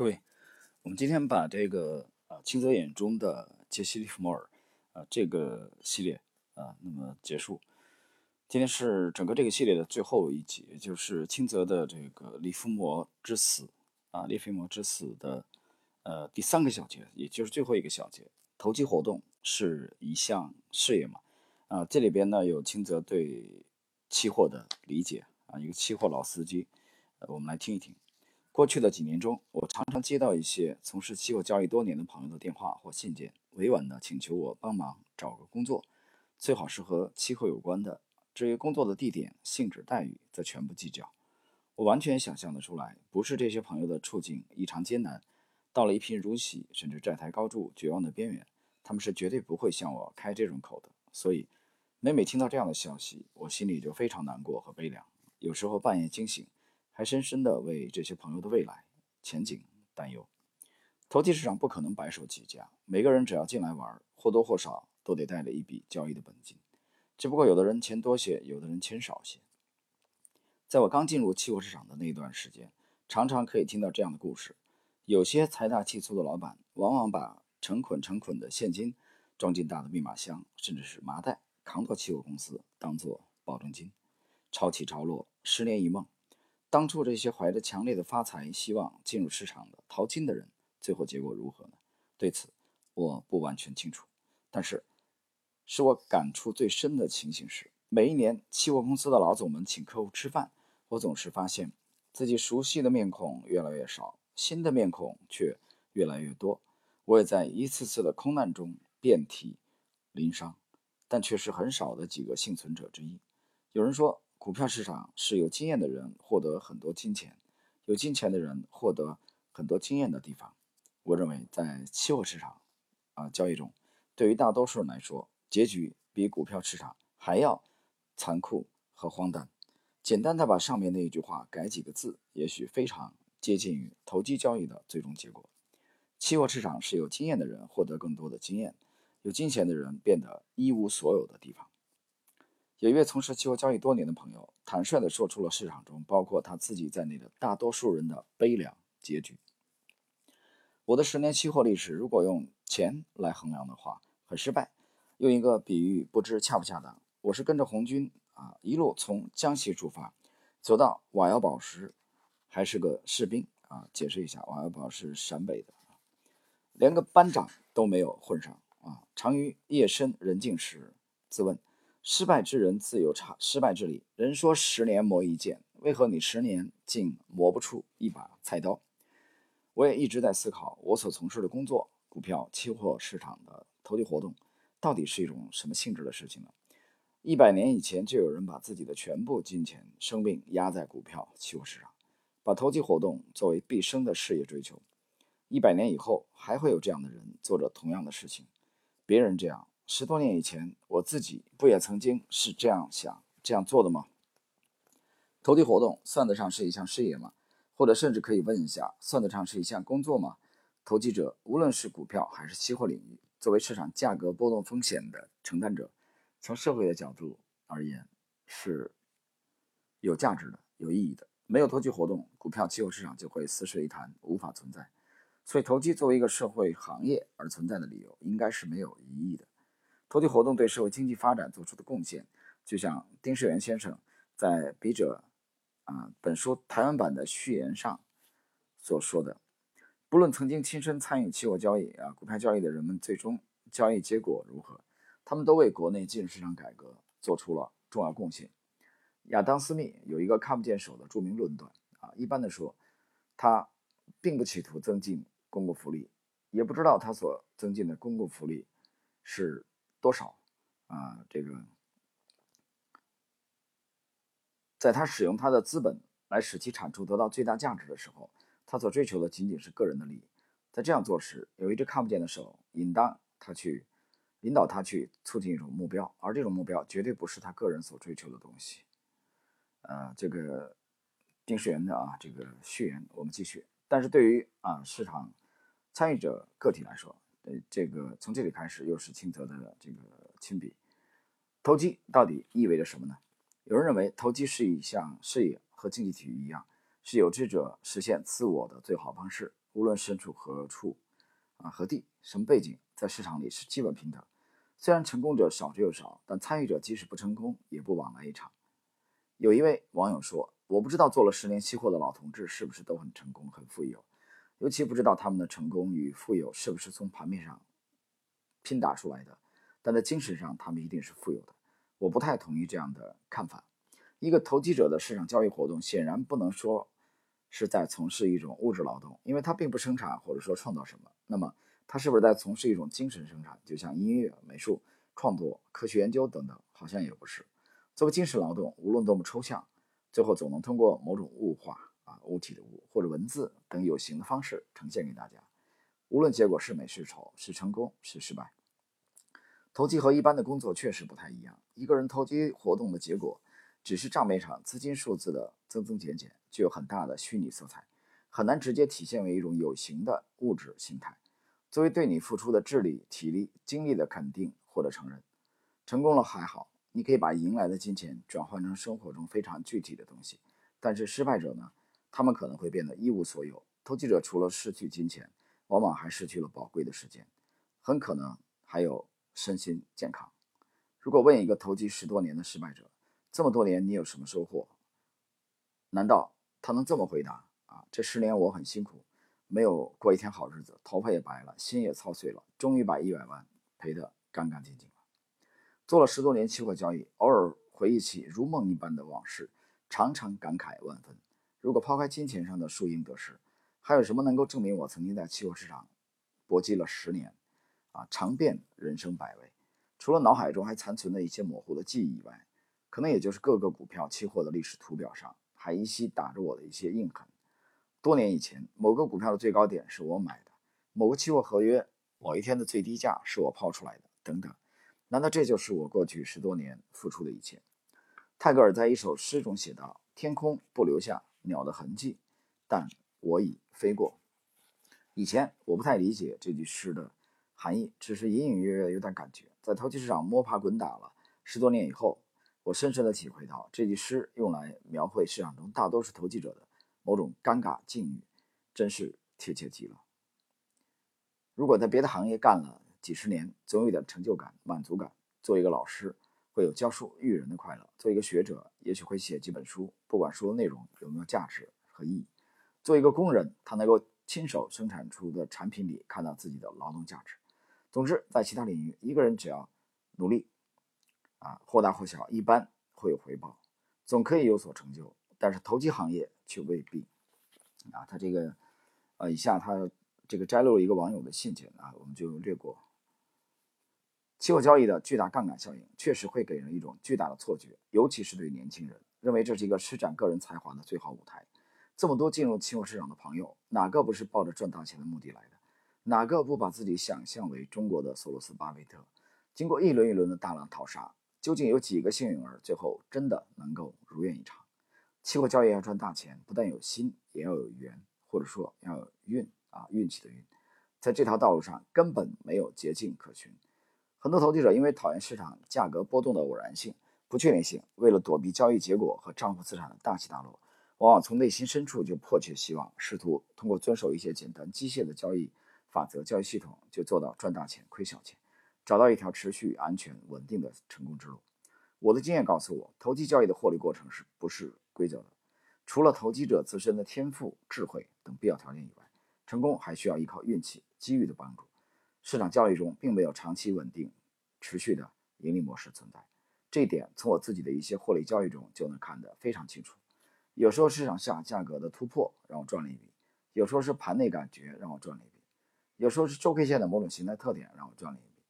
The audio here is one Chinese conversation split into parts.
各位，我们今天把这个啊清泽眼中的杰西·利弗莫尔啊这个系列啊那么结束。今天是整个这个系列的最后一集，也就是清泽的这个利弗莫之死啊，利弗莫之死的呃第三个小节，也就是最后一个小节。投机活动是一项事业嘛？啊，这里边呢有清泽对期货的理解啊，一个期货老司机，呃，我们来听一听。过去的几年中，我常常接到一些从事期货交易多年的朋友的电话或信件，委婉地请求我帮忙找个工作，最好是和期货有关的。至于工作的地点、性质、待遇，则全部计较。我完全想象得出来，不是这些朋友的处境异常艰难，到了一贫如洗，甚至债台高筑、绝望的边缘，他们是绝对不会向我开这种口的。所以，每每听到这样的消息，我心里就非常难过和悲凉，有时候半夜惊醒。还深深地为这些朋友的未来前景担忧。投机市场不可能白手起家，每个人只要进来玩，或多或少都得带了一笔交易的本金。只不过有的人钱多些，有的人钱少些。在我刚进入期货市场的那段时间，常常可以听到这样的故事：有些财大气粗的老板，往往把成捆成捆的现金装进大的密码箱，甚至是麻袋，扛到期货公司当做保证金，潮起潮落，十年一梦。当初这些怀着强烈的发财希望进入市场的淘金的人，最后结果如何呢？对此我不完全清楚。但是，使我感触最深的情形是，每一年期货公司的老总们请客户吃饭，我总是发现自己熟悉的面孔越来越少，新的面孔却越来越多。我也在一次次的空难中遍体鳞伤，但却是很少的几个幸存者之一。有人说。股票市场是有经验的人获得很多金钱，有金钱的人获得很多经验的地方。我认为，在期货市场啊交易中，对于大多数人来说，结局比股票市场还要残酷和荒诞。简单的把上面那一句话改几个字，也许非常接近于投机交易的最终结果。期货市场是有经验的人获得更多的经验，有金钱的人变得一无所有的地方。有一位从事期货交易多年的朋友，坦率地说出了市场中包括他自己在内的大多数人的悲凉结局。我的十年期货历史，如果用钱来衡量的话，很失败。用一个比喻，不知恰不恰当。我是跟着红军啊，一路从江西出发，走到瓦窑堡时，还是个士兵啊。解释一下，瓦窑堡是陕北的，连个班长都没有混上啊。常于夜深人静时，自问。失败之人自有差失败之理。人说十年磨一剑，为何你十年竟磨不出一把菜刀？我也一直在思考，我所从事的工作——股票期货市场的投机活动，到底是一种什么性质的事情呢？一百年以前就有人把自己的全部金钱、生命压在股票期货市场，把投机活动作为毕生的事业追求。一百年以后，还会有这样的人做着同样的事情。别人这样。十多年以前，我自己不也曾经是这样想、这样做的吗？投机活动算得上是一项事业吗？或者甚至可以问一下，算得上是一项工作吗？投机者无论是股票还是期货领域，作为市场价格波动风险的承担者，从社会的角度而言是有价值的、有意义的。没有投机活动，股票期货市场就会死水一潭，无法存在。所以，投机作为一个社会行业而存在的理由，应该是没有疑义的。投机活动对社会经济发展做出的贡献，就像丁世元先生在《笔者》啊本书台湾版的序言上所说的：“不论曾经亲身参与期货交易啊股票交易的人们最终交易结果如何，他们都为国内金融市场改革做出了重要贡献。”亚当·斯密有一个看不见手的著名论断啊，一般的说，他并不企图增进公共福利，也不知道他所增进的公共福利是。多少啊？这个，在他使用他的资本来使其产出得到最大价值的时候，他所追求的仅仅是个人的利益。在这样做时，有一只看不见的手引导他去，引导他去促进一种目标，而这种目标绝对不是他个人所追求的东西。呃，这个丁世元的啊，这个序言我们继续。但是对于啊市场参与者个体来说，呃，这个从这里开始又是清泽的这个亲笔。投机到底意味着什么呢？有人认为投机是一项事业，和竞技体育一样，是有志者实现自我的最好方式。无论身处何处，啊何地，什么背景，在市场里是基本平等。虽然成功者少之又少，但参与者即使不成功，也不枉来一场。有一位网友说：“我不知道做了十年期货的老同志是不是都很成功、很富有，尤其不知道他们的成功与富有是不是从盘面上拼打出来的。但在精神上，他们一定是富有的。”我不太同意这样的看法。一个投机者的市场交易活动显然不能说。是在从事一种物质劳动，因为他并不生产或者说创造什么。那么他是不是在从事一种精神生产？就像音乐、美术创作、科学研究等等，好像也不是。作为精神劳动，无论多么抽象，最后总能通过某种物化啊物体的物或者文字等有形的方式呈现给大家。无论结果是美是丑，是成功是失败，投机和一般的工作确实不太一样。一个人投机活动的结果。只是账面上资金数字的增增减减，具有很大的虚拟色彩，很难直接体现为一种有形的物质形态，作为对你付出的智力、体力、精力的肯定或者承认。成功了还好，你可以把赢来的金钱转换成生活中非常具体的东西。但是失败者呢？他们可能会变得一无所有。投机者除了失去金钱，往往还失去了宝贵的时间，很可能还有身心健康。如果问一个投机十多年的失败者，这么多年你有什么收获？难道他能这么回答啊？这十年我很辛苦，没有过一天好日子，头发也白了，心也操碎了，终于把一百万赔得干干净净了。做了十多年期货交易，偶尔回忆起如梦一般的往事，常常感慨万分。如果抛开金钱上的输赢得失，还有什么能够证明我曾经在期货市场搏击了十年？啊，尝遍人生百味，除了脑海中还残存的一些模糊的记忆以外。可能也就是各个股票期货的历史图表上还依稀打着我的一些印痕。多年以前，某个股票的最高点是我买的，某个期货合约某一天的最低价是我抛出来的，等等。难道这就是我过去十多年付出的一切？泰戈尔在一首诗中写道：“天空不留下鸟的痕迹，但我已飞过。”以前我不太理解这句诗的含义，只是隐隐约约有点感觉。在投机市场摸爬滚打了十多年以后。我深深地体会到，这句诗用来描绘市场中大多数投机者的某种尴尬境遇，真是贴切极了。如果在别的行业干了几十年，总有点成就感、满足感。做一个老师，会有教书育人的快乐；做一个学者，也许会写几本书，不管书的内容有没有价值和意义。做一个工人，他能够亲手生产出的产品里看到自己的劳动价值。总之，在其他领域，一个人只要努力。啊，或大或小，一般会有回报，总可以有所成就。但是投机行业却未必。啊，他这个，呃，以下他这个摘录了一个网友的信件啊，我们就略过。期货交易的巨大杠杆效应确实会给人一种巨大的错觉，尤其是对年轻人，认为这是一个施展个人才华的最好舞台。这么多进入期货市场的朋友，哪个不是抱着赚大钱的目的来的？哪个不把自己想象为中国的索罗斯、巴菲特？经过一轮一轮的大浪淘沙。究竟有几个幸运儿最后真的能够如愿以偿？期货交易要赚大钱，不但有心，也要有缘，或者说要有运啊，运气的运。在这条道路上根本没有捷径可循。很多投机者因为讨厌市场价格波动的偶然性、不确定性，为了躲避交易结果和账户资产的大起大落，往往从内心深处就迫切希望，试图通过遵守一些简单机械的交易法则、交易系统，就做到赚大钱、亏小钱。找到一条持续、安全、稳定的成功之路。我的经验告诉我，投机交易的获利过程是不是规则的？除了投机者自身的天赋、智慧等必要条件以外，成功还需要依靠运气、机遇的帮助。市场交易中并没有长期稳定、持续的盈利模式存在，这一点从我自己的一些获利交易中就能看得非常清楚。有时候市场下价格的突破让我赚了一笔，有时候是盘内感觉让我赚了一笔，有时候是周 K 线的某种形态特点让我赚了一笔。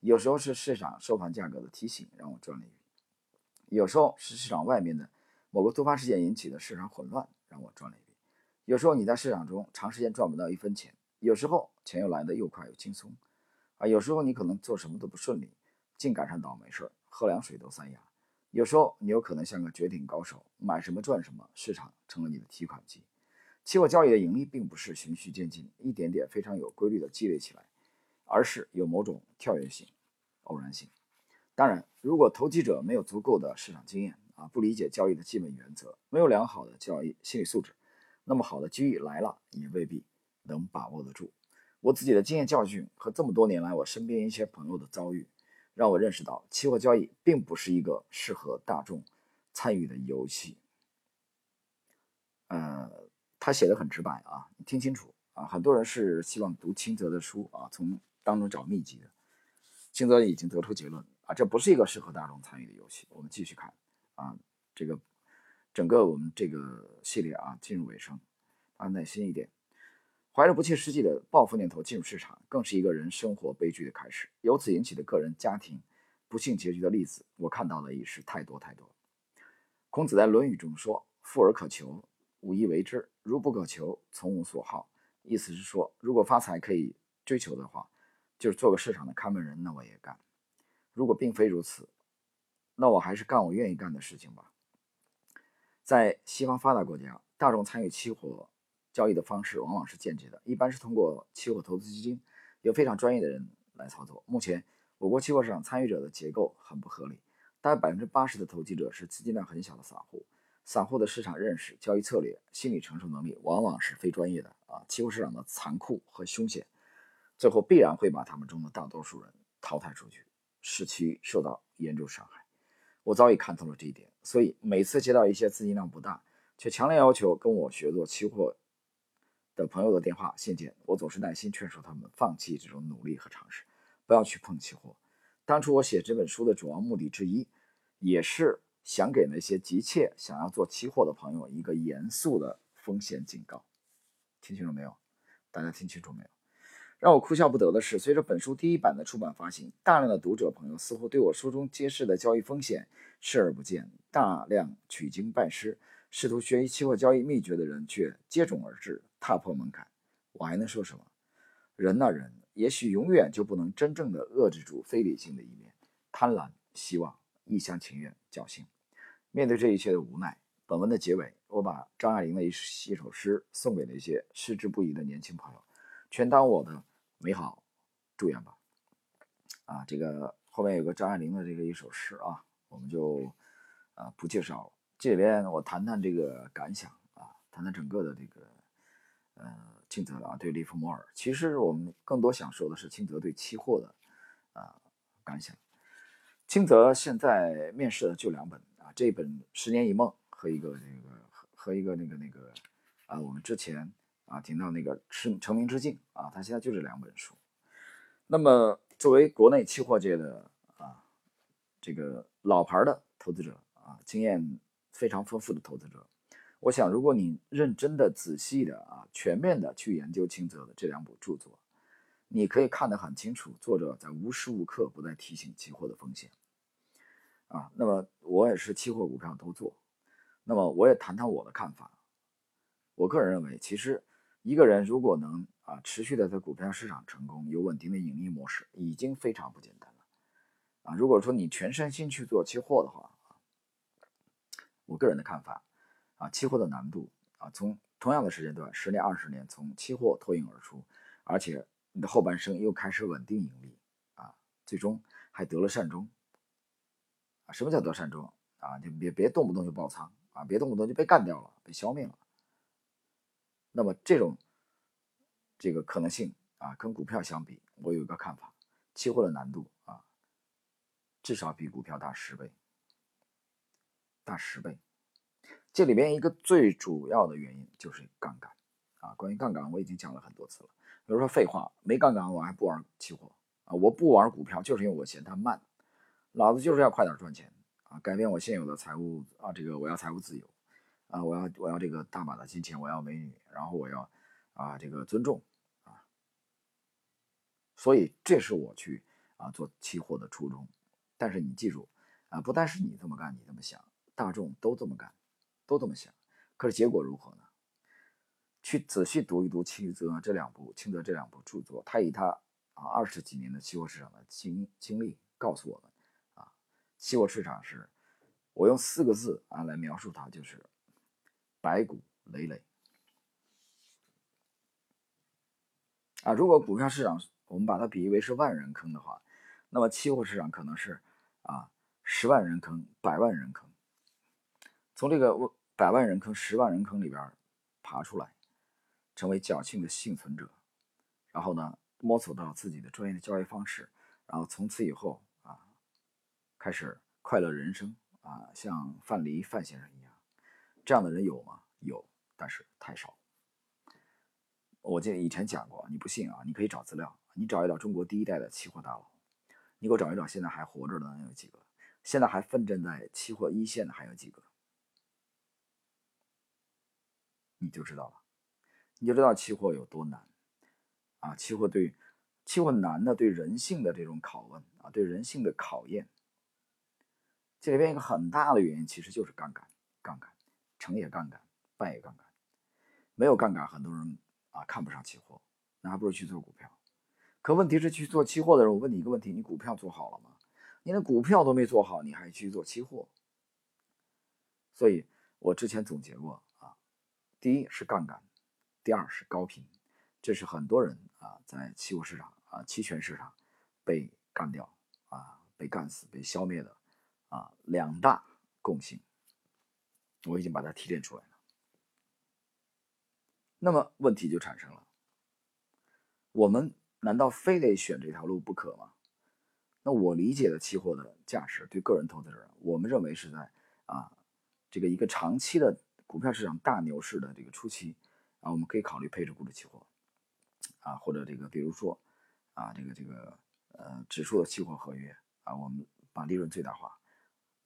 有时候是市场收盘价格的提醒让我赚了一笔，有时候是市场外面的某个突发事件引起的市场混乱让我赚了一笔。有时候你在市场中长时间赚不到一分钱，有时候钱又来的又快又轻松，啊，有时候你可能做什么都不顺利，净赶上倒霉事儿，喝凉水都塞牙。有时候你有可能像个绝顶高手，买什么赚什么，市场成了你的提款机。期货交易的盈利并不是循序渐进，一点点非常有规律的积累起来。而是有某种跳跃性、偶然性。当然，如果投机者没有足够的市场经验啊，不理解交易的基本原则，没有良好的交易心理素质，那么好的机遇来了，也未必能把握得住。我自己的经验教训和这么多年来我身边一些朋友的遭遇，让我认识到，期货交易并不是一个适合大众参与的游戏。呃，他写的很直白啊，你听清楚啊，很多人是希望读清泽的书啊，从当中找秘籍的。清泽已经得出结论啊，这不是一个适合大众参与的游戏。我们继续看啊，这个整个我们这个系列啊进入尾声，啊，耐心一点。怀着不切实际的报复念头进入市场，更是一个人生活悲剧的开始。由此引起的个人、家庭不幸结局的例子，我看到的已是太多太多。孔子在《论语》中说：“富而可求，无以为之；如不可求，从无所好。”意思是说，如果发财可以追求的话，就是做个市场的看门人，那我也干；如果并非如此，那我还是干我愿意干的事情吧。在西方发达国家，大众参与期货。交易的方式往往是间接的，一般是通过期货投资基金，由非常专业的人来操作。目前，我国期货市场参与者的结构很不合理，大约百分之八十的投机者是资金量很小的散户，散户的市场认识、交易策略、心理承受能力往往是非专业的啊。期货市场的残酷和凶险，最后必然会把他们中的大多数人淘汰出去，使其受到严重伤害。我早已看透了这一点，所以每次接到一些资金量不大却强烈要求跟我学做期货。的朋友的电话信件，我总是耐心劝说他们放弃这种努力和尝试，不要去碰期货。当初我写这本书的主要目的之一，也是想给那些急切想要做期货的朋友一个严肃的风险警告。听清楚没有？大家听清楚没有？让我哭笑不得的是，随着本书第一版的出版发行，大量的读者朋友似乎对我书中揭示的交易风险视而不见，大量取经拜师。试图学习期货交易秘诀的人却接踵而至，踏破门槛。我还能说什么？人呐，人也许永远就不能真正的遏制住非理性的一面，贪婪、希望、一厢情愿、侥幸。面对这一切的无奈，本文的结尾，我把张爱玲的一一首诗送给那些矢志不移的年轻朋友，全当我的美好祝愿吧。啊，这个后面有个张爱玲的这个一首诗啊，我们就啊不介绍了。这里边我谈谈这个感想啊，谈谈整个的这个呃清泽啊对利弗莫尔。其实我们更多想说的是清泽对期货的啊感想。清泽现在面试的就两本啊，这一本《十年一梦》和一个那个和一个那个那个啊，我们之前啊听到那个《成成名之境》啊，他现在就这两本书。那么作为国内期货界的啊这个老牌的投资者啊，经验。非常丰富的投资者，我想，如果你认真的、仔细的啊、全面的去研究清泽的这两部著作，你可以看得很清楚，作者在无时无刻不在提醒期货的风险啊。那么，我也是期货股票都做，那么我也谈谈我的看法。我个人认为，其实一个人如果能啊持续的在股票市场成功，有稳定的盈利模式，已经非常不简单了啊。如果说你全身心去做期货的话，我个人的看法，啊，期货的难度啊，从同样的时间段，十年、二十年，从期货脱颖而出，而且你的后半生又开始稳定盈利，啊，最终还得了善终，啊，什么叫得善终啊？就别别动不动就爆仓啊，别动不动就被干掉了，被消灭了。那么这种这个可能性啊，跟股票相比，我有一个看法，期货的难度啊，至少比股票大十倍。大十倍，这里边一个最主要的原因就是杠杆啊。关于杠杆，我已经讲了很多次了。比如说废话，没杠杆我还不玩期货啊！我不玩股票，就是因为我嫌它慢，老子就是要快点赚钱啊！改变我现有的财务啊，这个我要财务自由啊！我要我要这个大把的金钱，我要美女，然后我要啊这个尊重啊！所以这是我去啊做期货的初衷。但是你记住啊，不但是你这么干，你这么想。大众都这么干，都这么想，可是结果如何呢？去仔细读一读清泽这两部清泽这两部著作，他以他啊二十几年的期货市场的经经历告诉我们，啊，期货市场是，我用四个字啊来描述它，就是白骨累累。啊，如果股票市场我们把它比喻为是万人坑的话，那么期货市场可能是啊十万人坑，百万人坑。从这个我百万人坑、十万人坑里边爬出来，成为侥幸的幸存者，然后呢，摸索到自己的专业的交易方式，然后从此以后啊，开始快乐人生啊，像范蠡范先生一样，这样的人有吗？有，但是太少。我记得以前讲过，你不信啊，你可以找资料，你找一找中国第一代的期货大佬，你给我找一找现在还活着的有几个？现在还奋战在期货一线的还有几个？你就知道了，你就知道期货有多难啊！期货对期货难的对人性的这种拷问啊，对人性的考验。这里边一个很大的原因其实就是杠杆，杠杆成也杠杆，败也杠杆。没有杠杆，很多人啊看不上期货，那还不如去做股票。可问题是去做期货的人，我问你一个问题：你股票做好了吗？你连股票都没做好，你还去做期货？所以我之前总结过，第一是杠杆，第二是高频，这是很多人啊在期货市场啊期权市场被干掉啊被干死被消灭的啊两大共性，我已经把它提炼出来了。那么问题就产生了，我们难道非得选这条路不可吗？那我理解的期货的价值，对个人投资者，我们认为是在啊，这个一个长期的股票市场大牛市的这个初期啊，我们可以考虑配置股指期货啊，或者这个比如说啊，这个这个呃指数的期货合约啊，我们把利润最大化，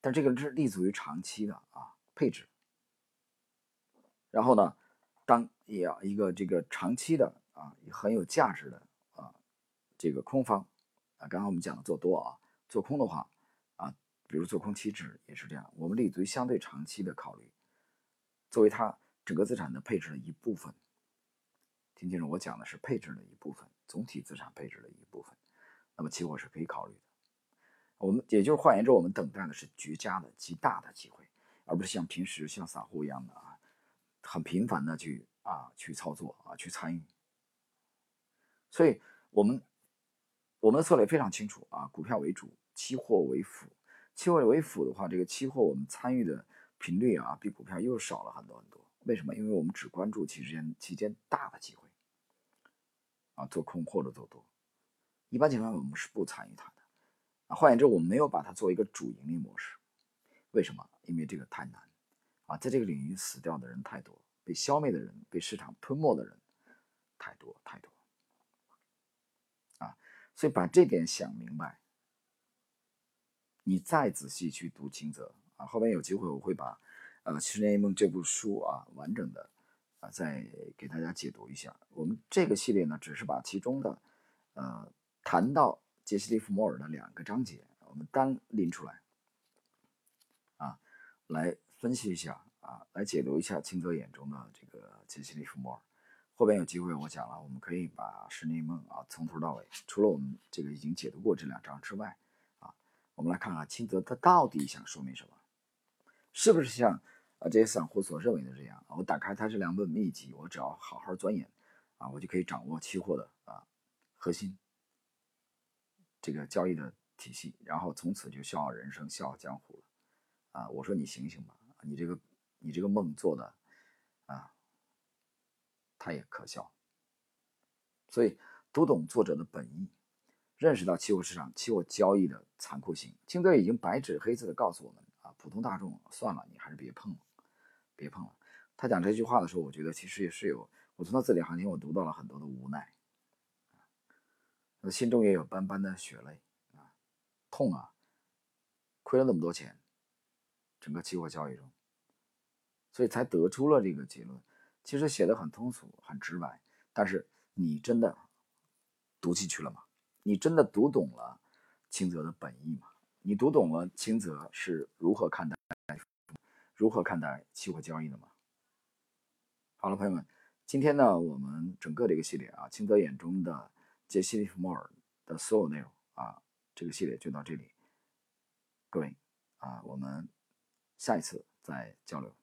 但这个是立足于长期的啊配置。然后呢，当也要一个这个长期的啊很有价值的啊这个空方。啊，刚刚我们讲的做多啊，做空的话啊，比如做空期指也是这样，我们立足于相对长期的考虑，作为它整个资产的配置的一部分。听清楚，我讲的是配置的一部分，总体资产配置的一部分。那么期货是可以考虑的。我们也就是换言之，我们等待的是绝佳的、极大的机会，而不是像平时像散户一样的啊，很频繁的去啊去操作啊去参与。所以，我们。我们的策略非常清楚啊，股票为主，期货为辅。期货为辅的话，这个期货我们参与的频率啊，比股票又少了很多很多。为什么？因为我们只关注期间期间大的机会啊，做空或者做多。一般情况下我们是不参与它的啊。换言之，我们没有把它作为一个主盈利模式。为什么？因为这个太难啊，在这个领域死掉的人太多，被消灭的人，被市场吞没的人太多太多。啊所以把这点想明白，你再仔细去读清则后面有机会我会把呃《七十年一梦》这部书啊完整的啊再给大家解读一下。我们这个系列呢，只是把其中的呃谈到杰西·利弗莫尔的两个章节，我们单拎出来啊来分析一下啊，来解读一下清泽眼中的这个杰西·利弗莫尔。后边有机会我讲了，我们可以把《十年梦》啊从头到尾，除了我们这个已经解读过这两章之外，啊，我们来看看清泽他到底想说明什么，是不是像啊这些散户所认为的这样？我打开他这两本秘籍，我只要好好钻研，啊，我就可以掌握期货的啊核心这个交易的体系，然后从此就笑傲人生，笑傲江湖了。啊，我说你醒醒吧，你这个你这个梦做的啊。他也可笑，所以读懂作者的本意，认识到期货市场、期货交易的残酷性。清哥已经白纸黑字的告诉我们，普通大众算了，你还是别碰了，别碰了。他讲这句话的时候，我觉得其实也是有，我从他字里行间我读到了很多的无奈，他心中也有斑斑的血泪啊，痛啊，亏了那么多钱，整个期货交易中，所以才得出了这个结论。其实写的很通俗，很直白，但是你真的读进去了吗？你真的读懂了清泽的本意吗？你读懂了清泽是如何看待、如何看待期货交易的吗？好了，朋友们，今天呢，我们整个这个系列啊，清泽眼中的杰西·利弗莫尔的所有内容啊，这个系列就到这里。各位啊，我们下一次再交流。